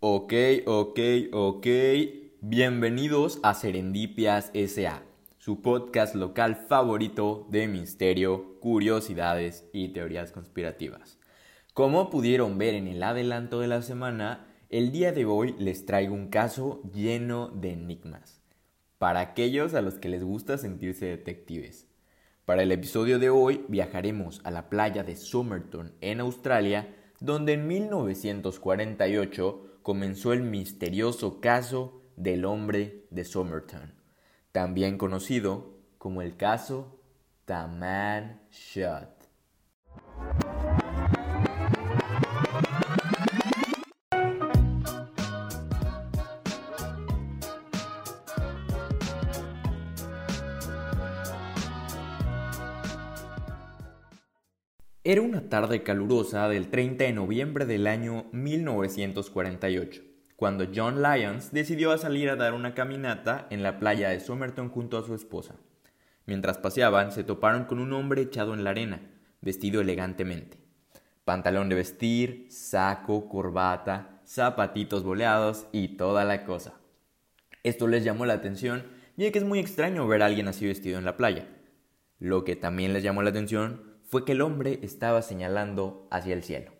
Ok, ok, ok. Bienvenidos a Serendipias SA, su podcast local favorito de misterio, curiosidades y teorías conspirativas. Como pudieron ver en el adelanto de la semana, el día de hoy les traigo un caso lleno de enigmas, para aquellos a los que les gusta sentirse detectives. Para el episodio de hoy viajaremos a la playa de Somerton en Australia, donde en 1948 comenzó el misterioso caso del hombre de Somerton, también conocido como el caso Taman Shot. Era una tarde calurosa del 30 de noviembre del año 1948, cuando John Lyons decidió salir a dar una caminata en la playa de Somerton junto a su esposa. Mientras paseaban, se toparon con un hombre echado en la arena, vestido elegantemente. Pantalón de vestir, saco, corbata, zapatitos boleados y toda la cosa. Esto les llamó la atención, ya que es muy extraño ver a alguien así vestido en la playa. Lo que también les llamó la atención fue que el hombre estaba señalando hacia el cielo.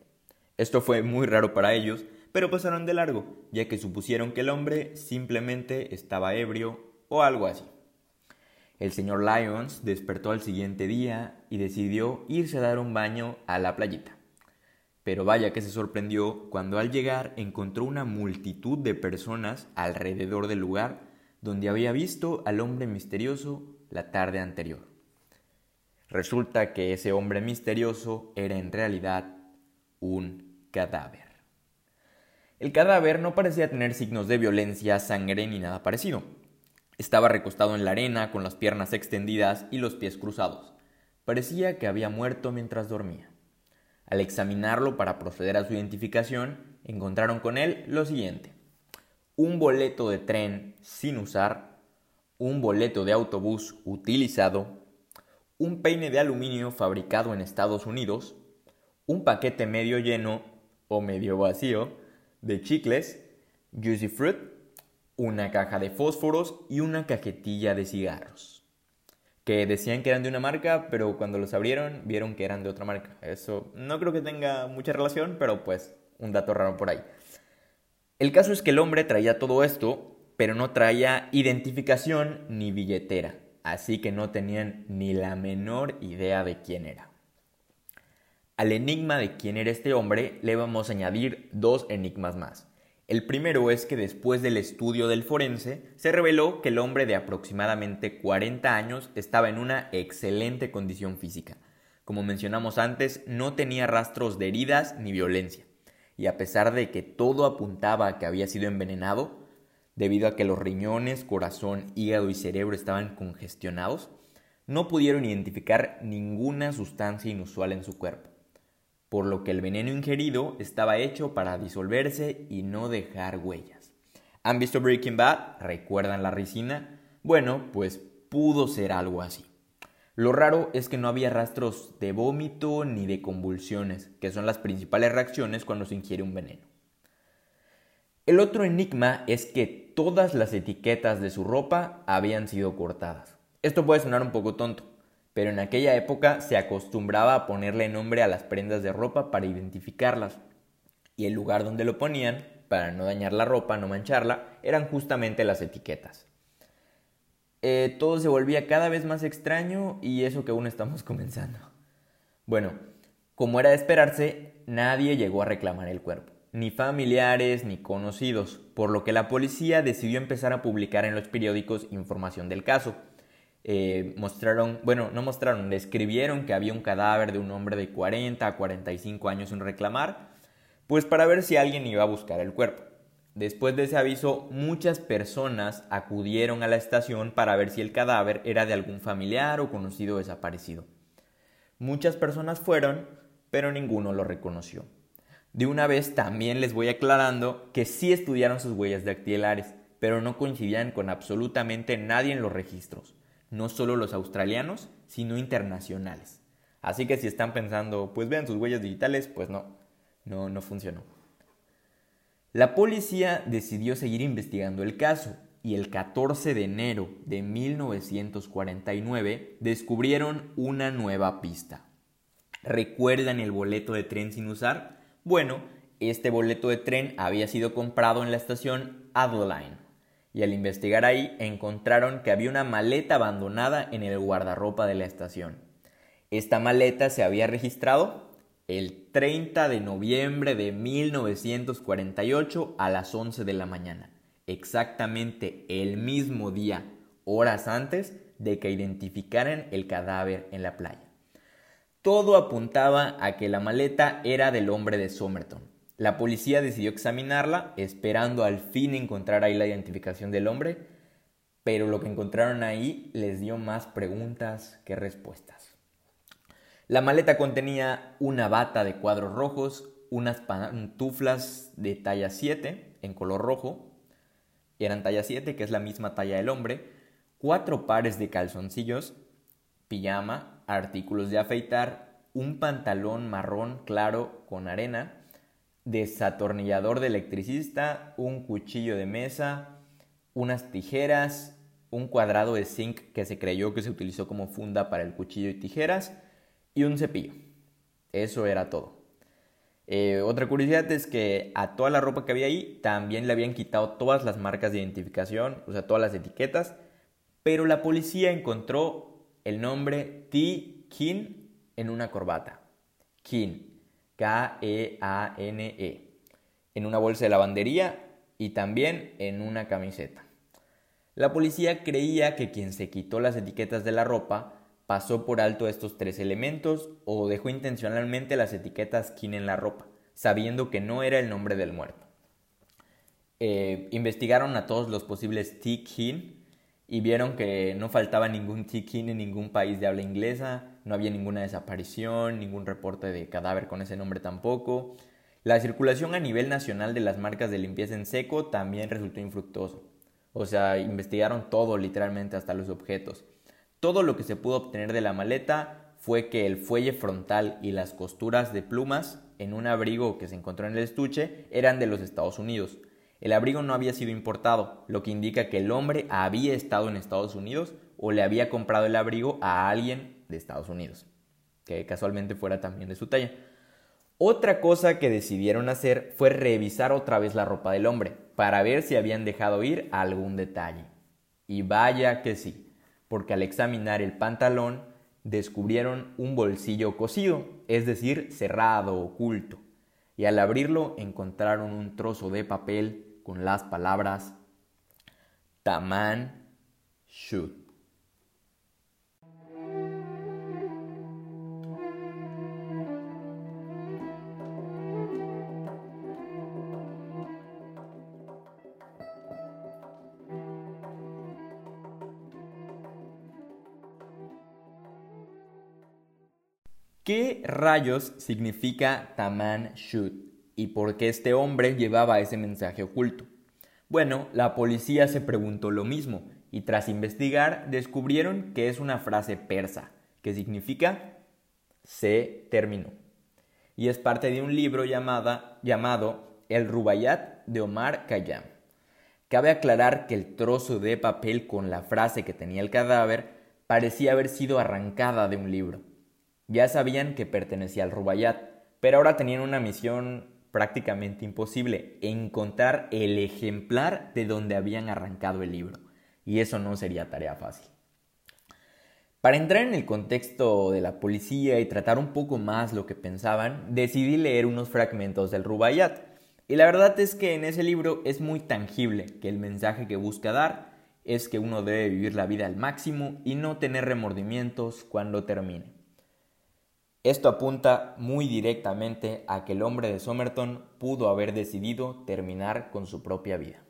Esto fue muy raro para ellos, pero pasaron de largo, ya que supusieron que el hombre simplemente estaba ebrio o algo así. El señor Lyons despertó al siguiente día y decidió irse a dar un baño a la playita. Pero vaya que se sorprendió cuando al llegar encontró una multitud de personas alrededor del lugar donde había visto al hombre misterioso la tarde anterior. Resulta que ese hombre misterioso era en realidad un cadáver. El cadáver no parecía tener signos de violencia, sangre ni nada parecido. Estaba recostado en la arena con las piernas extendidas y los pies cruzados. Parecía que había muerto mientras dormía. Al examinarlo para proceder a su identificación, encontraron con él lo siguiente. Un boleto de tren sin usar, un boleto de autobús utilizado, un peine de aluminio fabricado en Estados Unidos, un paquete medio lleno o medio vacío de chicles, Juicy Fruit, una caja de fósforos y una cajetilla de cigarros. Que decían que eran de una marca, pero cuando los abrieron vieron que eran de otra marca. Eso no creo que tenga mucha relación, pero pues un dato raro por ahí. El caso es que el hombre traía todo esto, pero no traía identificación ni billetera así que no tenían ni la menor idea de quién era. Al enigma de quién era este hombre le vamos a añadir dos enigmas más. El primero es que después del estudio del forense se reveló que el hombre de aproximadamente 40 años estaba en una excelente condición física. Como mencionamos antes, no tenía rastros de heridas ni violencia. Y a pesar de que todo apuntaba a que había sido envenenado, debido a que los riñones, corazón, hígado y cerebro estaban congestionados, no pudieron identificar ninguna sustancia inusual en su cuerpo, por lo que el veneno ingerido estaba hecho para disolverse y no dejar huellas. ¿Han visto Breaking Bad? ¿Recuerdan la ricina? Bueno, pues pudo ser algo así. Lo raro es que no había rastros de vómito ni de convulsiones, que son las principales reacciones cuando se ingiere un veneno. El otro enigma es que todas las etiquetas de su ropa habían sido cortadas. Esto puede sonar un poco tonto, pero en aquella época se acostumbraba a ponerle nombre a las prendas de ropa para identificarlas. Y el lugar donde lo ponían, para no dañar la ropa, no mancharla, eran justamente las etiquetas. Eh, todo se volvía cada vez más extraño y eso que aún estamos comenzando. Bueno, como era de esperarse, nadie llegó a reclamar el cuerpo ni familiares ni conocidos, por lo que la policía decidió empezar a publicar en los periódicos información del caso. Eh, mostraron, bueno, no mostraron, describieron que había un cadáver de un hombre de 40 a 45 años sin reclamar, pues para ver si alguien iba a buscar el cuerpo. Después de ese aviso, muchas personas acudieron a la estación para ver si el cadáver era de algún familiar o conocido desaparecido. Muchas personas fueron, pero ninguno lo reconoció. De una vez también les voy aclarando que sí estudiaron sus huellas dactilares, pero no coincidían con absolutamente nadie en los registros, no solo los australianos, sino internacionales. Así que si están pensando, pues vean sus huellas digitales, pues no, no, no funcionó. La policía decidió seguir investigando el caso y el 14 de enero de 1949 descubrieron una nueva pista. ¿Recuerdan el boleto de tren sin usar? Bueno, este boleto de tren había sido comprado en la estación Adeline y al investigar ahí encontraron que había una maleta abandonada en el guardarropa de la estación. Esta maleta se había registrado el 30 de noviembre de 1948 a las 11 de la mañana, exactamente el mismo día, horas antes de que identificaran el cadáver en la playa. Todo apuntaba a que la maleta era del hombre de Somerton. La policía decidió examinarla, esperando al fin encontrar ahí la identificación del hombre, pero lo que encontraron ahí les dio más preguntas que respuestas. La maleta contenía una bata de cuadros rojos, unas pantuflas de talla 7 en color rojo, eran talla 7, que es la misma talla del hombre, cuatro pares de calzoncillos, pijama, artículos de afeitar, un pantalón marrón claro con arena, desatornillador de electricista, un cuchillo de mesa, unas tijeras, un cuadrado de zinc que se creyó que se utilizó como funda para el cuchillo y tijeras, y un cepillo. Eso era todo. Eh, otra curiosidad es que a toda la ropa que había ahí también le habían quitado todas las marcas de identificación, o sea, todas las etiquetas, pero la policía encontró el nombre T. Kin en una corbata. Kin, K-E-A-N-E, -E, en una bolsa de lavandería y también en una camiseta. La policía creía que quien se quitó las etiquetas de la ropa pasó por alto estos tres elementos o dejó intencionalmente las etiquetas Kin en la ropa, sabiendo que no era el nombre del muerto. Eh, investigaron a todos los posibles T-Kin y vieron que no faltaba ningún T-Kin en ningún país de habla inglesa, no había ninguna desaparición, ningún reporte de cadáver con ese nombre tampoco. La circulación a nivel nacional de las marcas de limpieza en seco también resultó infructuoso. O sea, investigaron todo literalmente hasta los objetos. Todo lo que se pudo obtener de la maleta fue que el fuelle frontal y las costuras de plumas en un abrigo que se encontró en el estuche eran de los Estados Unidos. El abrigo no había sido importado, lo que indica que el hombre había estado en Estados Unidos o le había comprado el abrigo a alguien de Estados Unidos, que casualmente fuera también de su talla. Otra cosa que decidieron hacer fue revisar otra vez la ropa del hombre para ver si habían dejado ir algún detalle. Y vaya que sí porque al examinar el pantalón descubrieron un bolsillo cosido, es decir, cerrado, oculto, y al abrirlo encontraron un trozo de papel con las palabras Taman Shoot. ¿Qué rayos significa Taman Shud? ¿Y por qué este hombre llevaba ese mensaje oculto? Bueno, la policía se preguntó lo mismo y tras investigar descubrieron que es una frase persa que significa se terminó. Y es parte de un libro llamado El Rubayat de Omar Khayyam. Cabe aclarar que el trozo de papel con la frase que tenía el cadáver parecía haber sido arrancada de un libro ya sabían que pertenecía al Rubayat, pero ahora tenían una misión prácticamente imposible, encontrar el ejemplar de donde habían arrancado el libro. Y eso no sería tarea fácil. Para entrar en el contexto de la policía y tratar un poco más lo que pensaban, decidí leer unos fragmentos del Rubayat. Y la verdad es que en ese libro es muy tangible que el mensaje que busca dar es que uno debe vivir la vida al máximo y no tener remordimientos cuando termine. Esto apunta muy directamente a que el hombre de Somerton pudo haber decidido terminar con su propia vida.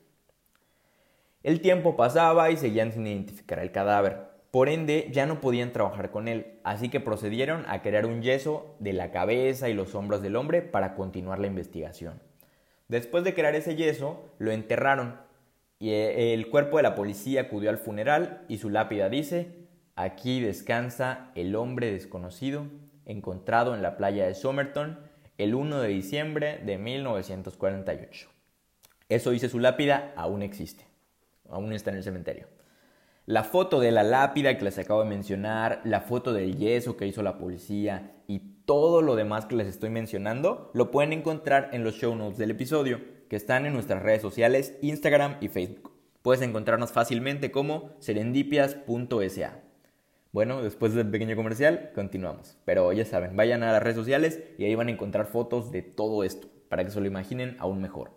El tiempo pasaba y seguían sin identificar el cadáver, por ende ya no podían trabajar con él, así que procedieron a crear un yeso de la cabeza y los hombros del hombre para continuar la investigación. Después de crear ese yeso, lo enterraron y eh, el cuerpo de la policía acudió al funeral y su lápida dice, aquí descansa el hombre desconocido encontrado en la playa de Somerton el 1 de diciembre de 1948. Eso dice su lápida, aún existe. Aún está en el cementerio. La foto de la lápida que les acabo de mencionar, la foto del yeso que hizo la policía y todo lo demás que les estoy mencionando lo pueden encontrar en los show notes del episodio que están en nuestras redes sociales Instagram y Facebook. Puedes encontrarnos fácilmente como serendipias.sa. Bueno, después del pequeño comercial, continuamos. Pero ya saben, vayan a las redes sociales y ahí van a encontrar fotos de todo esto, para que se lo imaginen aún mejor.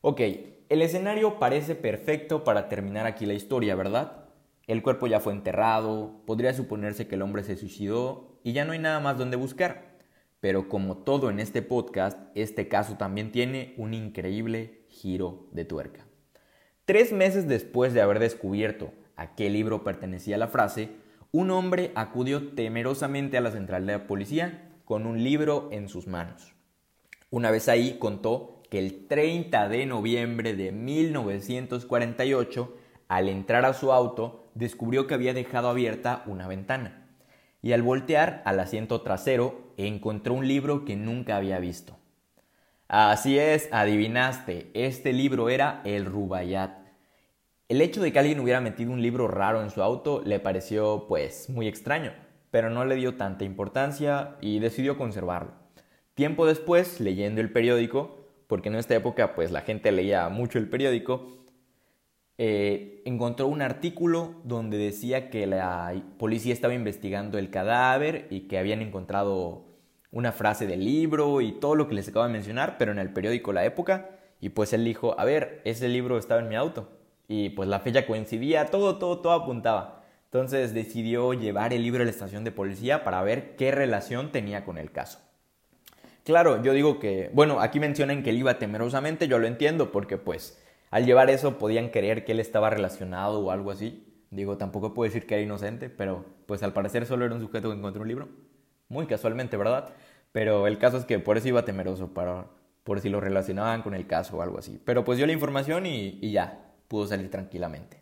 Ok, el escenario parece perfecto para terminar aquí la historia, ¿verdad? El cuerpo ya fue enterrado, podría suponerse que el hombre se suicidó y ya no hay nada más donde buscar. Pero como todo en este podcast, este caso también tiene un increíble giro de tuerca. Tres meses después de haber descubierto a qué libro pertenecía la frase, un hombre acudió temerosamente a la central de policía con un libro en sus manos. Una vez ahí contó el 30 de noviembre de 1948, al entrar a su auto, descubrió que había dejado abierta una ventana y al voltear al asiento trasero encontró un libro que nunca había visto. Así es, adivinaste, este libro era El Rubayat. El hecho de que alguien hubiera metido un libro raro en su auto le pareció pues muy extraño, pero no le dio tanta importancia y decidió conservarlo. Tiempo después, leyendo el periódico, porque en esta época pues la gente leía mucho el periódico, eh, encontró un artículo donde decía que la policía estaba investigando el cadáver y que habían encontrado una frase del libro y todo lo que les acabo de mencionar, pero en el periódico La Época, y pues él dijo, a ver, ese libro estaba en mi auto, y pues la fecha coincidía, todo, todo, todo apuntaba. Entonces decidió llevar el libro a la estación de policía para ver qué relación tenía con el caso. Claro, yo digo que, bueno, aquí mencionan que él iba temerosamente, yo lo entiendo, porque pues al llevar eso podían creer que él estaba relacionado o algo así. Digo, tampoco puedo decir que era inocente, pero pues al parecer solo era un sujeto que encontró un libro. Muy casualmente, ¿verdad? Pero el caso es que por eso iba temeroso, para, por si lo relacionaban con el caso o algo así. Pero pues dio la información y, y ya, pudo salir tranquilamente.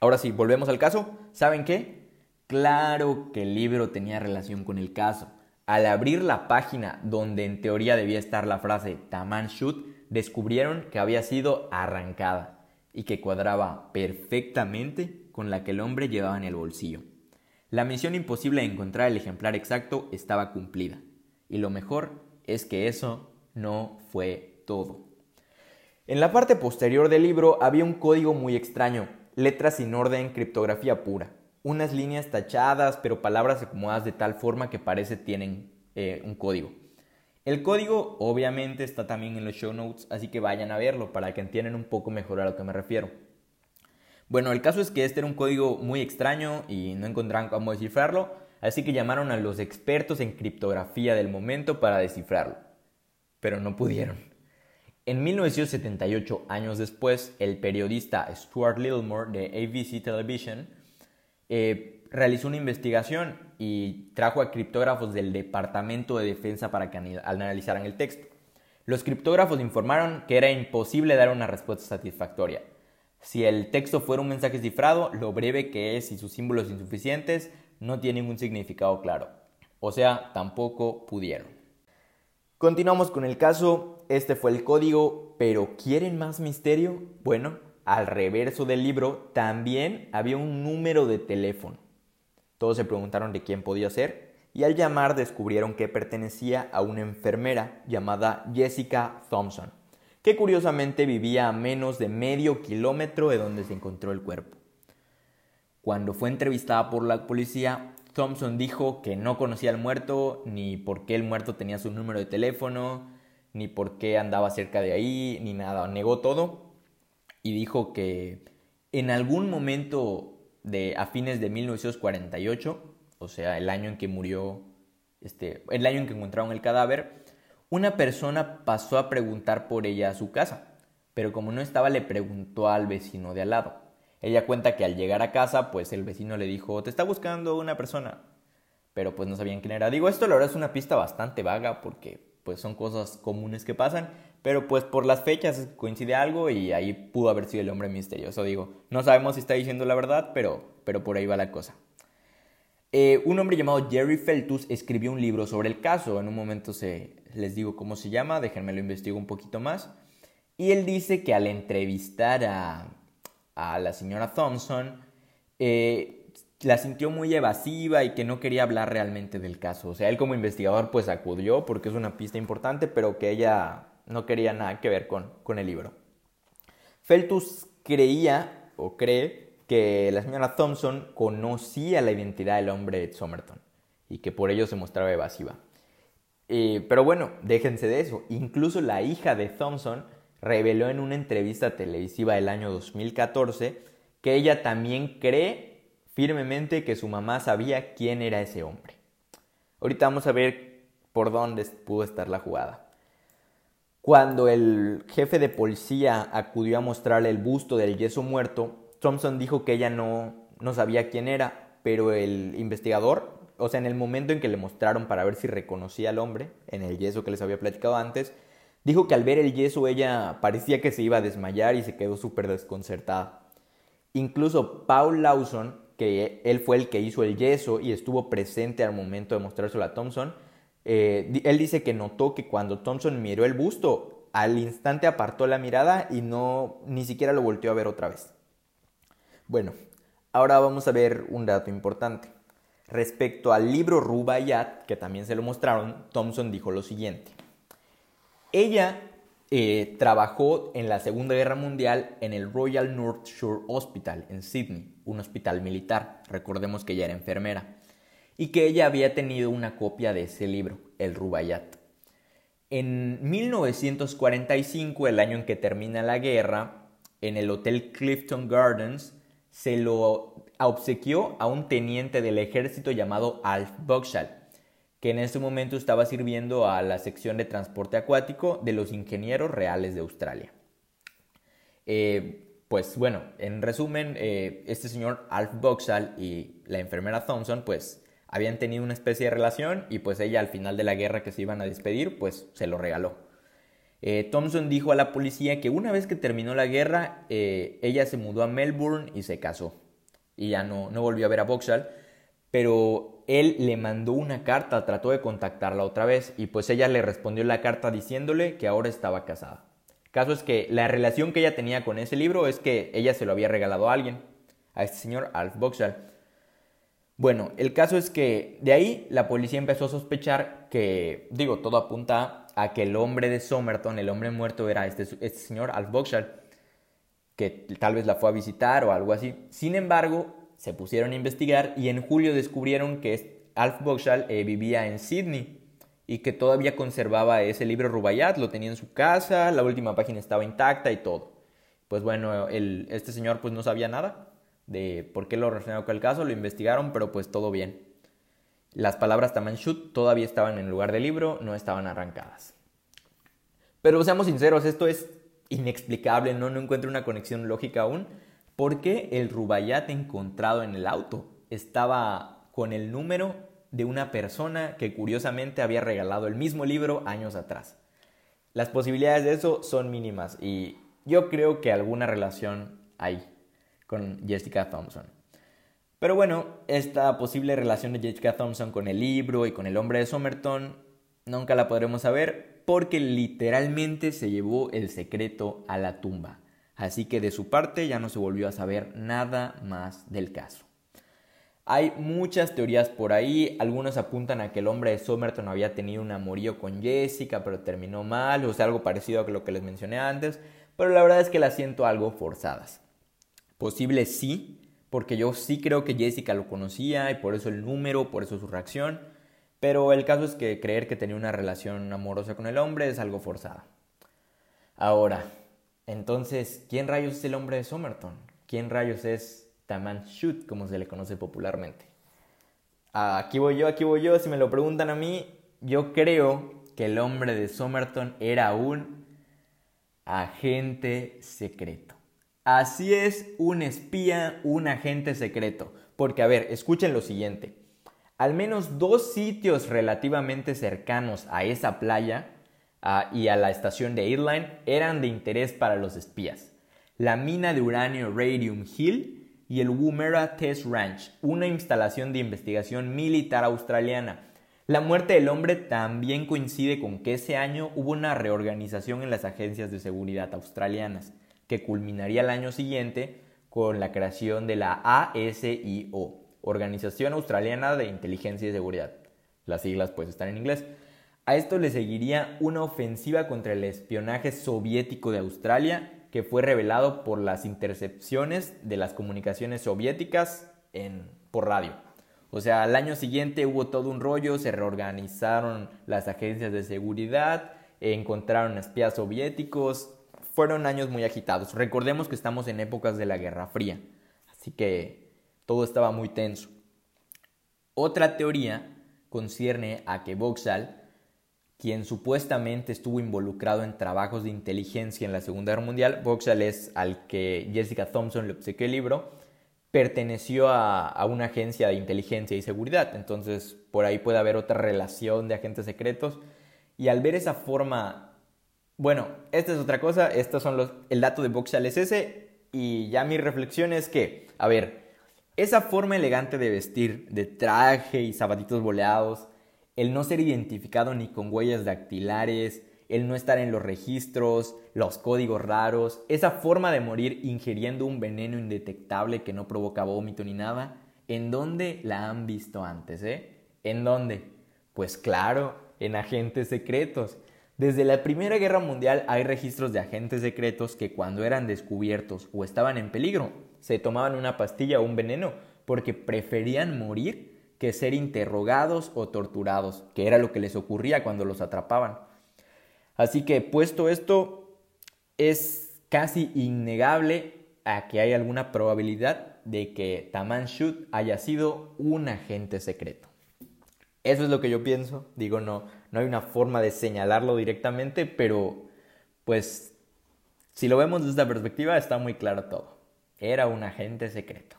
Ahora sí, volvemos al caso. ¿Saben qué? Claro que el libro tenía relación con el caso. Al abrir la página donde en teoría debía estar la frase Taman Shoot, descubrieron que había sido arrancada y que cuadraba perfectamente con la que el hombre llevaba en el bolsillo. La misión imposible de encontrar el ejemplar exacto estaba cumplida. Y lo mejor es que eso no fue todo. En la parte posterior del libro había un código muy extraño, letras sin orden, criptografía pura unas líneas tachadas, pero palabras acomodadas de tal forma que parece tienen eh, un código. El código obviamente está también en los show notes, así que vayan a verlo para que entiendan un poco mejor a lo que me refiero. Bueno, el caso es que este era un código muy extraño y no encontraron cómo descifrarlo, así que llamaron a los expertos en criptografía del momento para descifrarlo, pero no pudieron. En 1978, años después, el periodista Stuart Littlemore de ABC Television eh, realizó una investigación y trajo a criptógrafos del Departamento de Defensa para que analizaran el texto. Los criptógrafos informaron que era imposible dar una respuesta satisfactoria. Si el texto fuera un mensaje cifrado, lo breve que es y sus símbolos insuficientes no tienen un significado claro. O sea, tampoco pudieron. Continuamos con el caso. Este fue el código, pero ¿quieren más misterio? Bueno, al reverso del libro también había un número de teléfono. Todos se preguntaron de quién podía ser y al llamar descubrieron que pertenecía a una enfermera llamada Jessica Thompson, que curiosamente vivía a menos de medio kilómetro de donde se encontró el cuerpo. Cuando fue entrevistada por la policía, Thompson dijo que no conocía al muerto, ni por qué el muerto tenía su número de teléfono, ni por qué andaba cerca de ahí, ni nada. Negó todo y dijo que en algún momento de, a fines de 1948, o sea, el año en que murió, este, el año en que encontraron el cadáver, una persona pasó a preguntar por ella a su casa, pero como no estaba le preguntó al vecino de al lado. Ella cuenta que al llegar a casa, pues el vecino le dijo, te está buscando una persona, pero pues no sabían quién era. Digo, esto la verdad es una pista bastante vaga porque pues son cosas comunes que pasan, pero pues por las fechas coincide algo y ahí pudo haber sido el hombre misterioso. Digo, no sabemos si está diciendo la verdad, pero, pero por ahí va la cosa. Eh, un hombre llamado Jerry Feltus escribió un libro sobre el caso. En un momento se, les digo cómo se llama, déjenme lo investigo un poquito más. Y él dice que al entrevistar a, a la señora Thompson, eh, la sintió muy evasiva y que no quería hablar realmente del caso. O sea, él como investigador pues acudió porque es una pista importante, pero que ella no quería nada que ver con, con el libro. Feltus creía o cree que la señora Thompson conocía la identidad del hombre Somerton y que por ello se mostraba evasiva. Eh, pero bueno, déjense de eso. Incluso la hija de Thompson reveló en una entrevista televisiva del año 2014 que ella también cree firmemente que su mamá sabía quién era ese hombre. Ahorita vamos a ver por dónde pudo estar la jugada. Cuando el jefe de policía acudió a mostrarle el busto del yeso muerto, Thompson dijo que ella no, no sabía quién era, pero el investigador, o sea, en el momento en que le mostraron para ver si reconocía al hombre, en el yeso que les había platicado antes, dijo que al ver el yeso ella parecía que se iba a desmayar y se quedó súper desconcertada. Incluso Paul Lawson, que él fue el que hizo el yeso y estuvo presente al momento de mostrárselo a Thompson, eh, él dice que notó que cuando Thompson miró el busto, al instante apartó la mirada y no ni siquiera lo volteó a ver otra vez. Bueno, ahora vamos a ver un dato importante. Respecto al libro Rubaiyat, que también se lo mostraron, Thompson dijo lo siguiente. Ella eh, trabajó en la Segunda Guerra Mundial en el Royal North Shore Hospital en Sydney, un hospital militar. Recordemos que ella era enfermera y que ella había tenido una copia de ese libro, el Rubaiyat. En 1945, el año en que termina la guerra, en el Hotel Clifton Gardens, se lo obsequió a un teniente del ejército llamado Alf Buckshall, que en ese momento estaba sirviendo a la sección de transporte acuático de los ingenieros reales de Australia. Eh, pues bueno, en resumen, eh, este señor Alf Buckshall y la enfermera Thompson, pues habían tenido una especie de relación y pues ella al final de la guerra que se iban a despedir, pues se lo regaló. Eh, Thompson dijo a la policía que una vez que terminó la guerra, eh, ella se mudó a Melbourne y se casó. Y ya no, no volvió a ver a Boxall, pero él le mandó una carta, trató de contactarla otra vez y pues ella le respondió la carta diciéndole que ahora estaba casada. Caso es que la relación que ella tenía con ese libro es que ella se lo había regalado a alguien, a este señor Alf Boxall. Bueno, el caso es que de ahí la policía empezó a sospechar que, digo, todo apunta a que el hombre de Somerton, el hombre muerto, era este, este señor Alf Boxall, que tal vez la fue a visitar o algo así. Sin embargo, se pusieron a investigar y en julio descubrieron que Alf Boxall eh, vivía en Sydney y que todavía conservaba ese libro Rubaiyat, lo tenía en su casa, la última página estaba intacta y todo. Pues bueno, este señor pues no sabía nada de por qué lo relacionado con el caso, lo investigaron, pero pues todo bien. Las palabras Tamanshut todavía estaban en el lugar del libro, no estaban arrancadas. Pero seamos sinceros, esto es inexplicable, no, no encuentro una conexión lógica aún, porque el Rubayat encontrado en el auto estaba con el número de una persona que curiosamente había regalado el mismo libro años atrás. Las posibilidades de eso son mínimas y yo creo que alguna relación hay con Jessica Thompson. Pero bueno, esta posible relación de Jessica Thompson con el libro y con el hombre de Somerton nunca la podremos saber porque literalmente se llevó el secreto a la tumba. Así que de su parte ya no se volvió a saber nada más del caso. Hay muchas teorías por ahí, algunos apuntan a que el hombre de Somerton había tenido un amorío con Jessica, pero terminó mal, o sea, algo parecido a lo que les mencioné antes, pero la verdad es que las siento algo forzadas. Posible sí, porque yo sí creo que Jessica lo conocía y por eso el número, por eso su reacción. Pero el caso es que creer que tenía una relación amorosa con el hombre es algo forzada. Ahora, entonces, ¿quién rayos es el hombre de Somerton? ¿Quién rayos es Taman Shoot, como se le conoce popularmente? Aquí voy yo, aquí voy yo. Si me lo preguntan a mí, yo creo que el hombre de Somerton era un agente secreto. Así es un espía, un agente secreto. Porque, a ver, escuchen lo siguiente. Al menos dos sitios relativamente cercanos a esa playa ah, y a la estación de Airline eran de interés para los espías. La mina de uranio Radium Hill y el Woomera Test Ranch, una instalación de investigación militar australiana. La muerte del hombre también coincide con que ese año hubo una reorganización en las agencias de seguridad australianas, que culminaría el año siguiente con la creación de la ASIO, Organización Australiana de Inteligencia y Seguridad. Las siglas pues están en inglés. A esto le seguiría una ofensiva contra el espionaje soviético de Australia que fue revelado por las intercepciones de las comunicaciones soviéticas en, por radio. O sea, al año siguiente hubo todo un rollo, se reorganizaron las agencias de seguridad, encontraron espías soviéticos, fueron años muy agitados. Recordemos que estamos en épocas de la Guerra Fría, así que todo estaba muy tenso. Otra teoría concierne a que Vauxhall, quien supuestamente estuvo involucrado en trabajos de inteligencia en la Segunda Guerra Mundial, Vauxhall es al que Jessica Thompson le obsequió el libro, perteneció a, una agencia de inteligencia y seguridad. Entonces, por ahí puede haber otra relación de agentes secretos. Y al ver esa forma bueno, esta es otra cosa, estos son los, el dato de Vauxhall es ese, y ya mi reflexión es que, a ver, esa forma elegante de vestir, de traje y zapatitos boleados, el no ser identificado ni con huellas dactilares, el no estar en los registros, los códigos raros, esa forma de morir ingiriendo un veneno indetectable que no provoca vómito ni nada, ¿en dónde la han visto antes, eh? ¿En dónde? Pues claro, en agentes secretos. Desde la Primera Guerra Mundial hay registros de agentes secretos que cuando eran descubiertos o estaban en peligro, se tomaban una pastilla o un veneno porque preferían morir que ser interrogados o torturados, que era lo que les ocurría cuando los atrapaban. Así que puesto esto, es casi innegable a que hay alguna probabilidad de que Taman Shut haya sido un agente secreto. Eso es lo que yo pienso. Digo, no, no hay una forma de señalarlo directamente, pero pues si lo vemos desde esta perspectiva está muy claro todo. Era un agente secreto.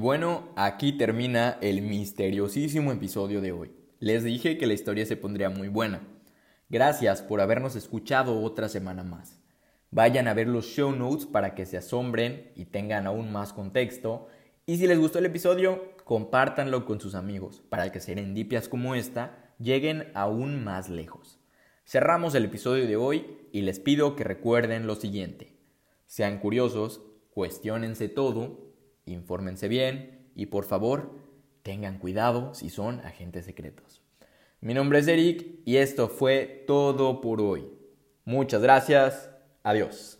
Bueno, aquí termina el misteriosísimo episodio de hoy. Les dije que la historia se pondría muy buena. Gracias por habernos escuchado otra semana más. Vayan a ver los show notes para que se asombren y tengan aún más contexto. Y si les gustó el episodio, compártanlo con sus amigos para que serendipias como esta lleguen aún más lejos. Cerramos el episodio de hoy y les pido que recuerden lo siguiente. Sean curiosos, cuestionense todo infórmense bien y por favor tengan cuidado si son agentes secretos. Mi nombre es Eric y esto fue todo por hoy. Muchas gracias. Adiós.